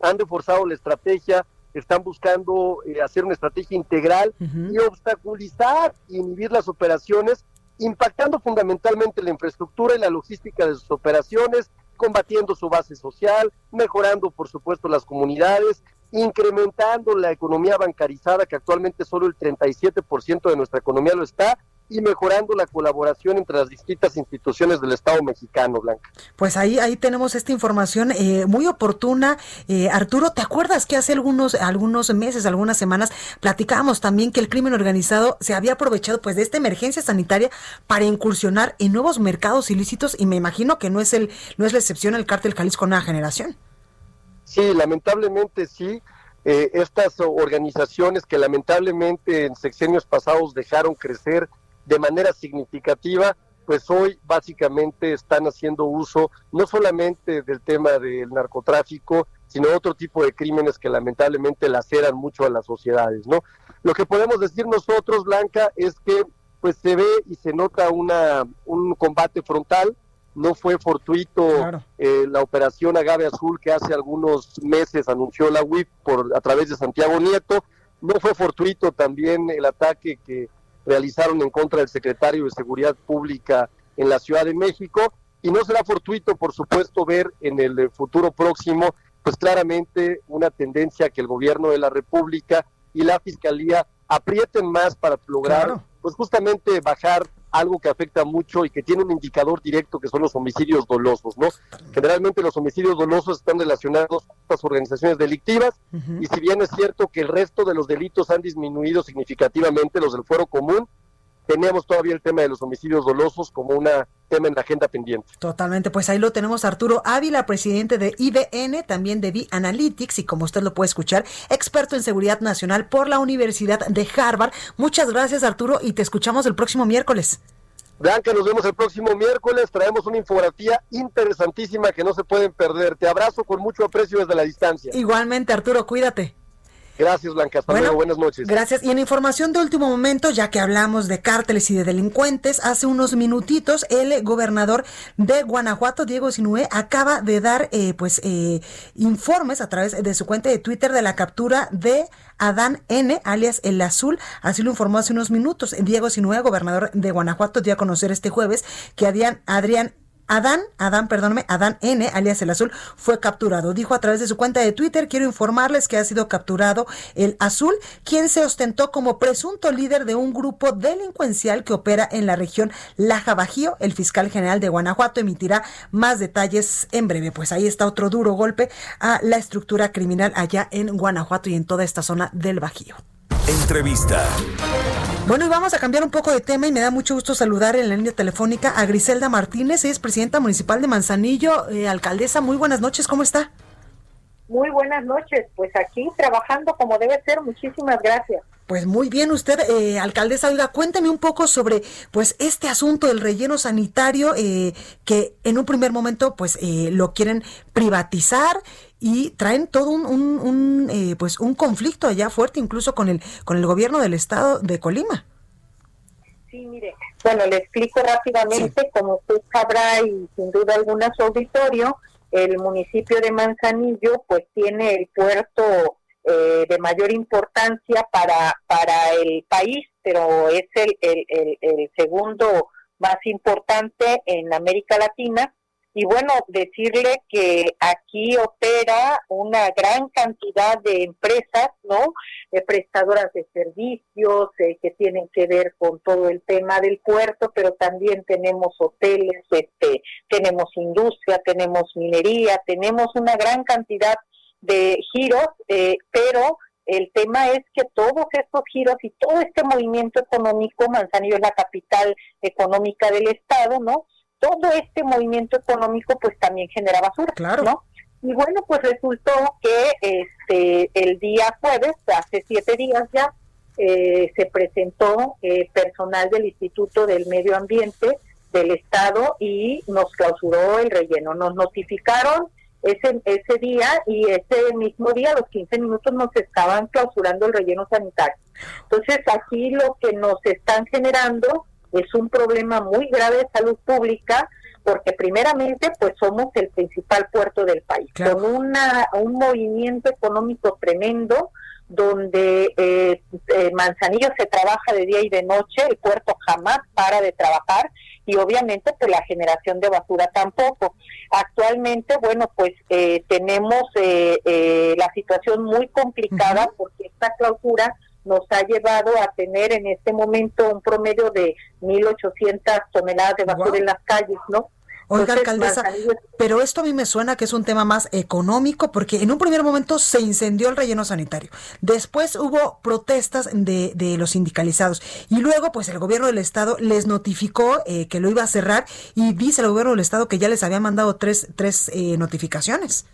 Speaker 14: han reforzado la estrategia, están buscando eh, hacer una estrategia integral y obstaculizar y inhibir las operaciones, impactando fundamentalmente la infraestructura y la logística de sus operaciones, combatiendo su base social, mejorando por supuesto las comunidades, incrementando la economía bancarizada, que actualmente solo el 37% de nuestra economía lo está, y mejorando la colaboración entre las distintas instituciones del Estado mexicano, Blanca.
Speaker 1: Pues ahí, ahí tenemos esta información eh, muy oportuna. Eh, Arturo, ¿te acuerdas que hace algunos, algunos meses, algunas semanas, platicábamos también que el crimen organizado se había aprovechado pues de esta emergencia sanitaria para incursionar en nuevos mercados ilícitos y me imagino que no es el, no es la excepción el cártel Jalisco Nueva Generación.
Speaker 14: Sí, lamentablemente sí. Eh, estas organizaciones que lamentablemente en sexenios pasados dejaron crecer de manera significativa, pues hoy básicamente están haciendo uso no solamente del tema del narcotráfico, sino otro tipo de crímenes que lamentablemente laceran mucho a las sociedades, ¿no? Lo que podemos decir nosotros, Blanca, es que pues se ve y se nota una, un combate frontal, no fue fortuito eh, la operación Agave Azul que hace algunos meses anunció la UIF por a través de Santiago Nieto, no fue fortuito también el ataque que realizaron en contra del secretario de Seguridad Pública en la Ciudad de México. Y no será fortuito, por supuesto, ver en el futuro próximo, pues claramente una tendencia que el gobierno de la República y la Fiscalía aprieten más para lograr, pues justamente bajar algo que afecta mucho y que tiene un indicador directo que son los homicidios dolosos, ¿no? Generalmente los homicidios dolosos están relacionados con las organizaciones delictivas y si bien es cierto que el resto de los delitos han disminuido significativamente, los del fuero común, teníamos todavía el tema de los homicidios dolosos como un tema en la agenda pendiente.
Speaker 1: Totalmente, pues ahí lo tenemos Arturo Ávila, presidente de IBN, también de V Analytics y como usted lo puede escuchar, experto en seguridad nacional por la Universidad de Harvard. Muchas gracias Arturo y te escuchamos el próximo miércoles.
Speaker 14: Blanca, nos vemos el próximo miércoles. Traemos una infografía interesantísima que no se pueden perder. Te abrazo con mucho aprecio desde la distancia.
Speaker 1: Igualmente, Arturo, cuídate.
Speaker 14: Gracias, Blanca. Hasta luego. Buenas noches.
Speaker 1: Gracias. Y en información de último momento, ya que hablamos de cárteles y de delincuentes, hace unos minutitos el gobernador de Guanajuato, Diego Sinué, acaba de dar eh, pues eh, informes a través de su cuenta de Twitter de la captura de Adán N, alias El Azul. Así lo informó hace unos minutos. Diego Sinué, gobernador de Guanajuato, dio a conocer este jueves que Adrián, Adrián Adán, Adán, perdóname, Adán N, alias el azul, fue capturado. Dijo a través de su cuenta de Twitter, quiero informarles que ha sido capturado el azul, quien se ostentó como presunto líder de un grupo delincuencial que opera en la región Laja Bajío. El fiscal general de Guanajuato emitirá más detalles en breve. Pues ahí está otro duro golpe a la estructura criminal allá en Guanajuato y en toda esta zona del Bajío.
Speaker 2: Entrevista.
Speaker 1: Bueno, y vamos a cambiar un poco de tema y me da mucho gusto saludar en la línea telefónica a Griselda Martínez, es presidenta municipal de Manzanillo, eh, alcaldesa. Muy buenas noches, ¿cómo está?
Speaker 15: Muy buenas noches, pues aquí trabajando como debe ser, muchísimas gracias.
Speaker 1: Pues muy bien, usted, eh, alcaldesa, oiga, cuénteme un poco sobre, pues, este asunto del relleno sanitario eh, que en un primer momento, pues, eh, lo quieren privatizar y traen todo un, un, eh, pues, un conflicto allá fuerte, incluso con el, con el gobierno del estado de Colima.
Speaker 15: Sí, mire, bueno, le explico rápidamente, como usted sabrá y sin duda alguna su auditorio, el municipio de Manzanillo pues tiene el puerto eh, de mayor importancia para, para el país, pero es el, el, el segundo más importante en América Latina y bueno, decirle que aquí opera una gran cantidad de empresas, ¿no? De prestadoras de servicios eh, que tienen que ver con todo el tema del puerto, pero también tenemos hoteles, este, tenemos industria, tenemos minería, tenemos una gran cantidad de giros, eh, pero el tema es que todos estos giros y todo este movimiento económico, Manzanillo es la capital económica del estado, ¿no? Todo este movimiento económico pues también genera basura, claro. ¿no? Y bueno, pues resultó que este el día jueves, hace siete días ya, eh, se presentó eh, personal del Instituto del Medio Ambiente del Estado y nos clausuró el relleno. Nos notificaron ese, ese día y ese mismo día, a los 15 minutos, nos estaban clausurando el relleno sanitario. Entonces, aquí lo que nos están generando es un problema muy grave de salud pública porque primeramente pues somos el principal puerto del país, con una, un movimiento económico tremendo donde eh, eh, Manzanillo se trabaja de día y de noche, el puerto jamás para de trabajar y obviamente pues la generación de basura tampoco. Actualmente, bueno, pues eh, tenemos la situación muy complicada porque esta clausura nos ha llevado a tener en este momento un promedio de 1.800 toneladas de basura en las calles, ¿no?
Speaker 1: Oiga, alcaldesa, pero esto a mí me suena que es un tema más económico, porque en un primer momento se incendió el relleno sanitario, después hubo protestas de, de los sindicalizados, y luego pues el gobierno del estado les notificó eh, que lo iba a cerrar, y dice el gobierno del estado que ya les había mandado tres, tres eh, notificaciones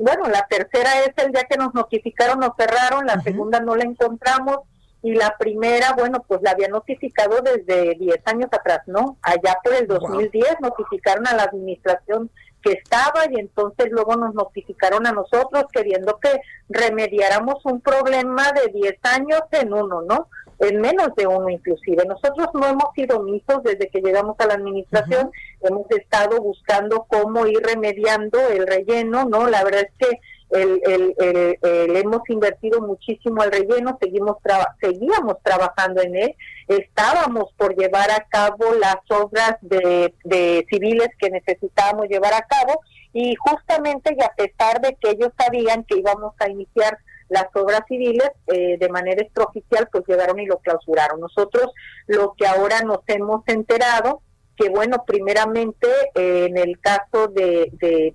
Speaker 15: bueno, la tercera es el día que nos notificaron, nos cerraron, la segunda no la encontramos y la primera, bueno, pues la había notificado desde 10 años atrás, ¿no? Allá por el 2010 notificaron a la administración que estaba y entonces luego nos notificaron a nosotros queriendo que remediáramos un problema de 10 años en uno, ¿no? En menos de uno inclusive. Nosotros no hemos sido omisos desde que llegamos a la administración, hemos estado buscando cómo ir remediando el relleno, ¿no? La verdad es que el, el, el, hemos invertido muchísimo al relleno, seguimos seguíamos trabajando en él, estábamos por llevar a cabo las obras de, de civiles que necesitábamos llevar a cabo y justamente y a pesar de que ellos sabían que íbamos a iniciar las obras civiles eh, de manera extraoficial pues llegaron y lo clausuraron. Nosotros lo que ahora nos hemos enterado que bueno, primeramente eh, en el caso de, de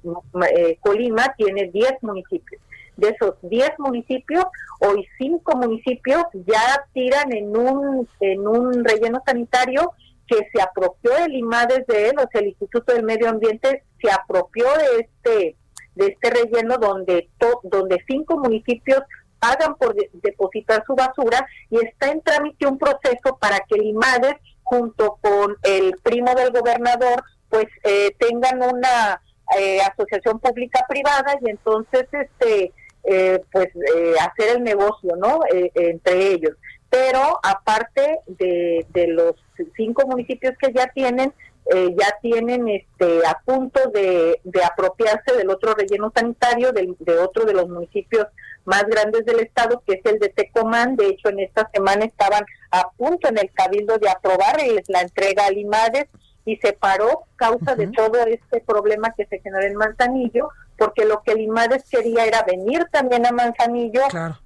Speaker 15: eh, Colima tiene 10 municipios. De esos 10 municipios, hoy 5 municipios ya tiran en un, en un relleno sanitario que se apropió del IMADES de él, o sea, el Instituto del Medio Ambiente se apropió de este de este relleno donde donde cinco municipios pagan por depositar su basura y está en trámite un proceso para que el IMADES junto con el primo del gobernador pues eh, tengan una eh, asociación pública privada y entonces este eh, pues hacer el negocio no entre ellos. Pero aparte de, de los cinco municipios que ya tienen eh, ya tienen este a punto de, apropiarse del otro relleno sanitario de, otro de los municipios más grandes del estado que es el de Tecomán. De hecho en esta semana estaban a punto en el cabildo de aprobar la entrega a Limades y se paró causa de todo este problema que se generó en Manzanillo porque lo que Limades quería era venir también a Manzanillo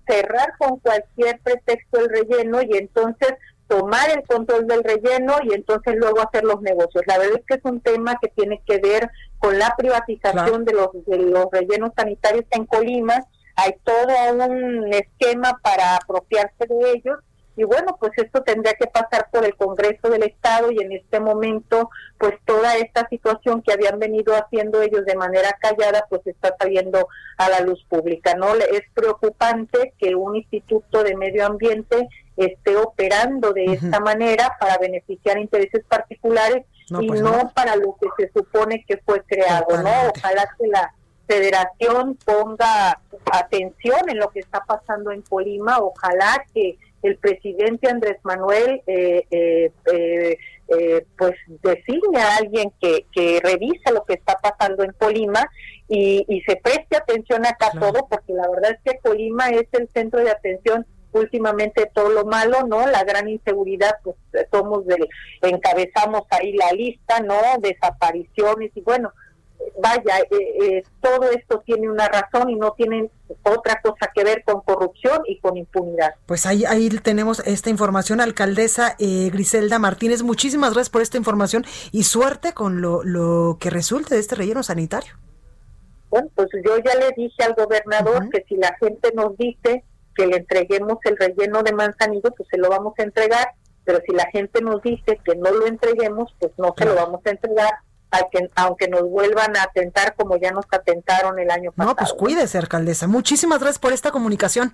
Speaker 15: cerrar con cualquier pretexto el relleno y entonces tomar el control del relleno y entonces luego hacer los negocios. La verdad es que es un tema que tiene que ver con la privatización de, los, de los rellenos sanitarios en Colima. Hay todo un esquema para apropiarse de ellos y bueno, pues esto tendría que pasar por el Congreso del Estado y en este momento, pues toda esta situación que habían venido haciendo ellos de manera callada, pues está saliendo a la luz pública, ¿no? Es preocupante que un instituto de medio ambiente esté operando de esta manera para beneficiar intereses particulares y pues no, para lo que se supone que fue creado, ¿no? Ojalá que la federación ponga atención en lo que está pasando en Colima, ojalá que el presidente Andrés Manuel eh, eh, eh, pues designe a alguien que, que revise lo que está pasando en Colima y, y se preste atención acá todo, porque la verdad es que Colima es el centro de atención últimamente todo lo malo, ¿no? La gran inseguridad, pues somos del, encabezamos ahí la lista, ¿no? Desapariciones y bueno, vaya, eh, eh, todo esto tiene una razón y no tiene otra cosa que ver con corrupción y con impunidad.
Speaker 1: Pues ahí, ahí tenemos esta información, alcaldesa eh, Griselda Martínez. Muchísimas gracias por esta información y suerte con lo, lo que resulte de este relleno sanitario.
Speaker 15: Bueno, pues yo ya le dije al gobernador que si la gente nos dice que le entreguemos el relleno de manzanillo, pues se lo vamos a entregar, pero si la gente nos dice que no lo entreguemos, pues no se lo vamos a entregar aunque nos vuelvan a atentar como ya nos atentaron el año pasado.
Speaker 1: No, pues cuídese, alcaldesa. Muchísimas gracias por esta comunicación.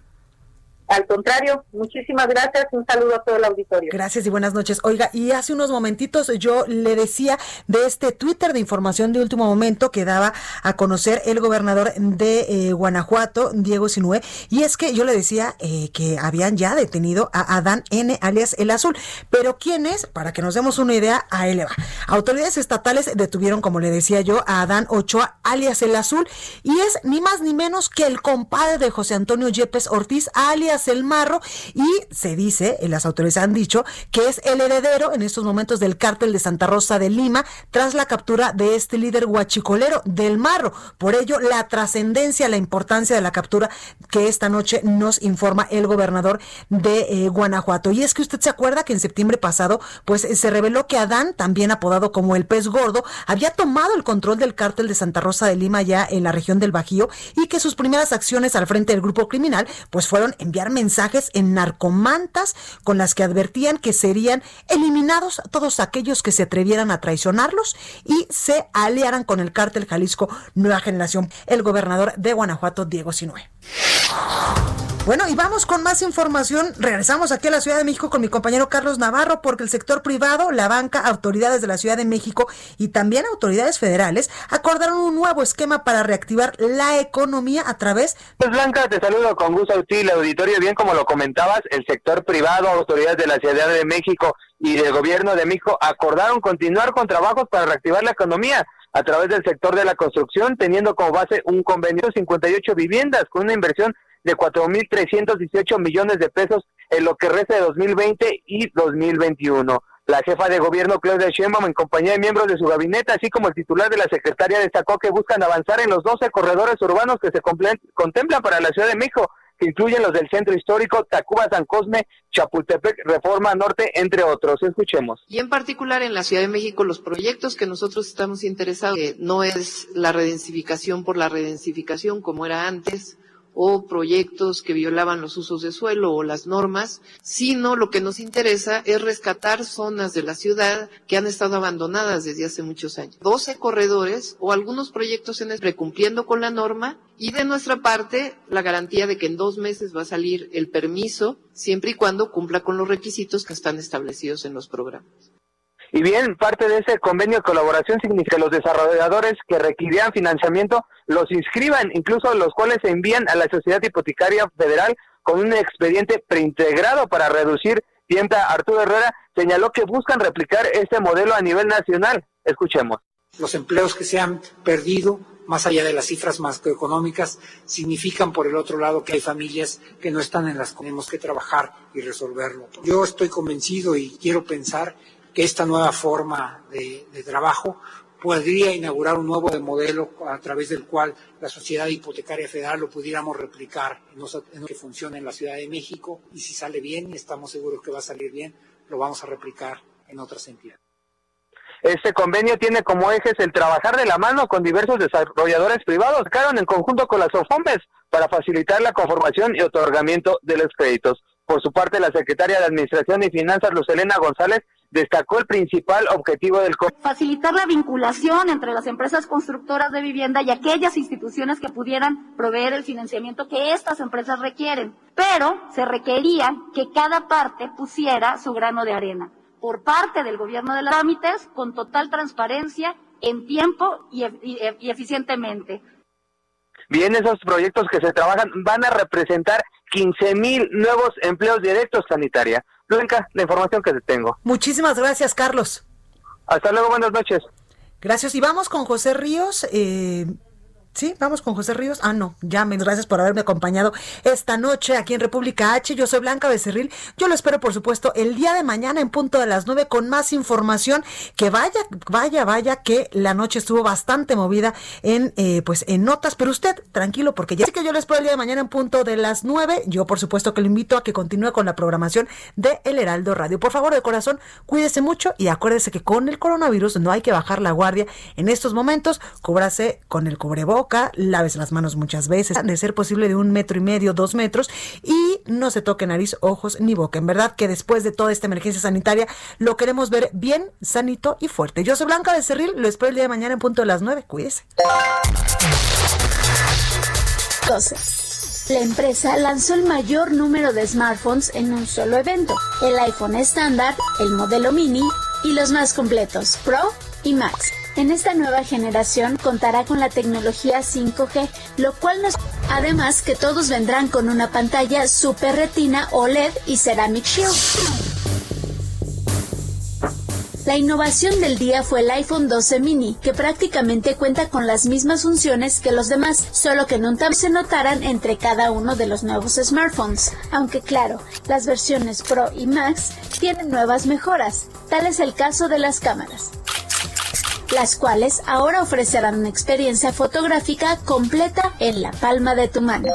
Speaker 15: Al contrario, muchísimas gracias. Un saludo a todo el auditorio.
Speaker 1: Gracias y buenas noches. Oiga, y hace unos momentitos yo le decía de este Twitter de información de último momento que daba a conocer el gobernador de eh, Guanajuato, Diego Sinué, y es que yo le decía eh, que habían ya detenido a Adán N, alias El Azul. Pero ¿quién es? Para que nos demos una idea, a él va. Autoridades estatales detuvieron, como le decía yo, a Adán Ochoa, alias El Azul, y es ni más ni menos que el compadre de José Antonio Yepes Ortiz, alias el Marro y se dice, las autoridades han dicho, que es el heredero en estos momentos del cártel de Santa Rosa de Lima tras la captura de este líder guachicolero del Marro. Por ello, la trascendencia, la importancia de la captura que esta noche nos informa el gobernador de eh, Guanajuato. Y es que usted se acuerda que en septiembre pasado, pues se reveló que Adán, también apodado como el pez gordo, había tomado el control del cártel de Santa Rosa de Lima ya en la región del Bajío y que sus primeras acciones al frente del grupo criminal, pues fueron enviar mensajes en narcomantas con las que advertían que serían eliminados todos aquellos que se atrevieran a traicionarlos y se aliaran con el cártel Jalisco Nueva Generación, el gobernador de Guanajuato, Diego Sinue. Bueno, y vamos con más información. Regresamos aquí a la Ciudad de México con mi compañero Carlos Navarro, porque el sector privado, la banca, autoridades de la Ciudad de México y también autoridades federales acordaron un nuevo esquema para reactivar la economía a través.
Speaker 16: Pues Blanca, te saludo con gusto a ti, el auditorio. Bien, como lo comentabas, el sector privado, autoridades de la Ciudad de México y del gobierno de México acordaron continuar con trabajos para reactivar la economía a través del sector de la construcción, teniendo como base un convenio de 58 viviendas con una inversión de 4.318 millones de pesos en lo que resta de 2020 y 2021. La jefa de gobierno Claudia Sheinbaum en compañía de miembros de su gabinete, así como el titular de la secretaria destacó que buscan avanzar en los 12 corredores urbanos que se contemplan para la Ciudad de México, que incluyen los del Centro Histórico, Tacuba, San Cosme, Chapultepec, Reforma Norte, entre otros. Escuchemos.
Speaker 17: Y en particular en la Ciudad de México, los proyectos que nosotros estamos interesados, que no es la redensificación por la redensificación como era antes, o proyectos que violaban los usos de suelo o las normas, sino lo que nos interesa es rescatar zonas de la ciudad que han estado abandonadas desde hace muchos años. 12 corredores o algunos proyectos en el cumpliendo con la norma y de nuestra parte la garantía de que en dos meses va a salir el permiso siempre y cuando cumpla con los requisitos que están establecidos en los programas.
Speaker 16: Y bien, parte de ese convenio de colaboración significa que los desarrolladores que requieran financiamiento los inscriban, incluso los cuales se envían a la Sociedad Hipotecaria Federal con un expediente preintegrado para reducir tiempo. Arturo Herrera señaló que buscan replicar este modelo a nivel nacional. Escuchemos.
Speaker 18: Los empleos que se han perdido, más allá de las cifras macroeconómicas, significan por el otro lado que hay familias que no están en las que tenemos que trabajar y resolverlo. Yo estoy convencido y quiero pensar que esta nueva forma de, trabajo podría inaugurar un nuevo modelo a través del cual la sociedad hipotecaria federal lo pudiéramos replicar en, que funcione en la Ciudad de México y si sale bien, y estamos seguros que va a salir bien, lo vamos a replicar en otras entidades.
Speaker 16: Este convenio tiene como ejes el trabajar de la mano con diversos desarrolladores privados, claro, en conjunto con las OFOMBES, para facilitar la conformación y otorgamiento de los créditos. Por su parte, la secretaria de Administración y Finanzas, Lucelena González, destacó el principal objetivo del
Speaker 19: facilitar la vinculación entre las empresas constructoras de vivienda y aquellas instituciones que pudieran proveer el financiamiento que estas empresas requieren, pero se requería que cada parte pusiera su grano de arena por parte del gobierno de los trámites con total transparencia en tiempo y, y eficientemente.
Speaker 16: Bien, esos proyectos que se trabajan van a representar 15 mil nuevos empleos directos sanitaria. Blanca, la información que te tengo.
Speaker 1: Muchísimas gracias, Carlos.
Speaker 16: Hasta luego, buenas noches.
Speaker 1: Gracias. Y vamos con José Ríos. Eh, Sí, vamos con José Ríos. Ah, no, llamen. Gracias por haberme acompañado esta noche aquí en República H. Yo soy Blanca Becerril. Yo lo espero, por supuesto, el día de mañana en punto de las nueve con más información. Que vaya, vaya, vaya, que la noche estuvo bastante movida en, eh, pues, en notas. Pero usted, tranquilo, porque ya sé que yo lo espero el día de mañana en punto de las nueve. Yo, por supuesto, que lo invito a que continúe con la programación de El Heraldo Radio. Por favor, de corazón, cuídese mucho y acuérdese que con el coronavirus no hay que bajar la guardia en estos momentos. Cúbrase con el cubrebocas laves las manos muchas veces, de ser posible de un metro y medio, dos metros, y no se toque nariz, ojos ni boca. En verdad que después de toda esta emergencia sanitaria lo queremos ver bien, sanito y fuerte. Yo soy Blanca de Cerril, lo espero el día de mañana en punto de las nueve. Cuídese.
Speaker 20: La empresa lanzó el mayor número de smartphones en un solo evento, el iPhone estándar, el modelo mini y los más completos, Pro y Max. En esta nueva generación contará con la tecnología 5G, lo cual nos... Además que todos vendrán con una pantalla Super Retina OLED y Ceramic Shield. La innovación del día fue el iPhone 12 mini, que prácticamente cuenta con las mismas funciones que los demás, solo que nunca se notarán entre cada uno de los nuevos smartphones. Aunque claro, las versiones Pro y Max tienen nuevas mejoras, tal es el caso de las cámaras las cuales ahora ofrecerán una experiencia fotográfica completa en la palma de tu mano.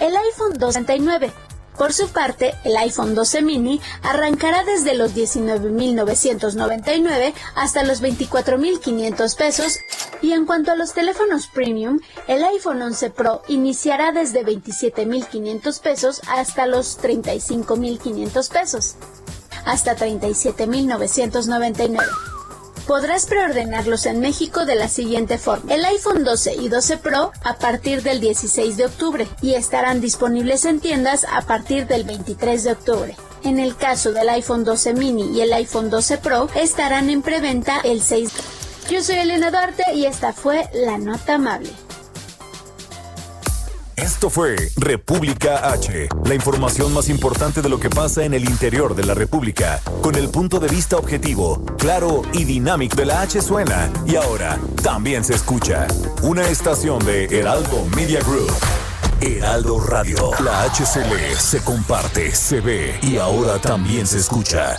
Speaker 20: El iPhone 239. Por su parte, el iPhone 12 mini arrancará desde los 19.999 hasta los 24.500 pesos y en cuanto a los teléfonos premium, el iPhone 11 Pro iniciará desde 27.500 pesos hasta los 35.500 pesos, hasta 37.999. Podrás preordenarlos en México de la siguiente forma. El iPhone 12 y 12 Pro a partir del 16 de octubre y estarán disponibles en tiendas a partir del 23 de octubre. En el caso del iPhone 12 mini y el iPhone 12 Pro estarán en preventa el 6 de Yo soy Elena Duarte y esta fue la nota amable.
Speaker 2: Esto fue República H, la información más importante de lo que pasa en el interior de la República, con el punto de vista objetivo, claro y dinámico de la H suena y ahora también se escucha. Una estación de Heraldo Media Group. Heraldo Radio, la HCL se comparte, se ve y ahora también se escucha.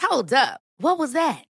Speaker 21: Hold up, what was that?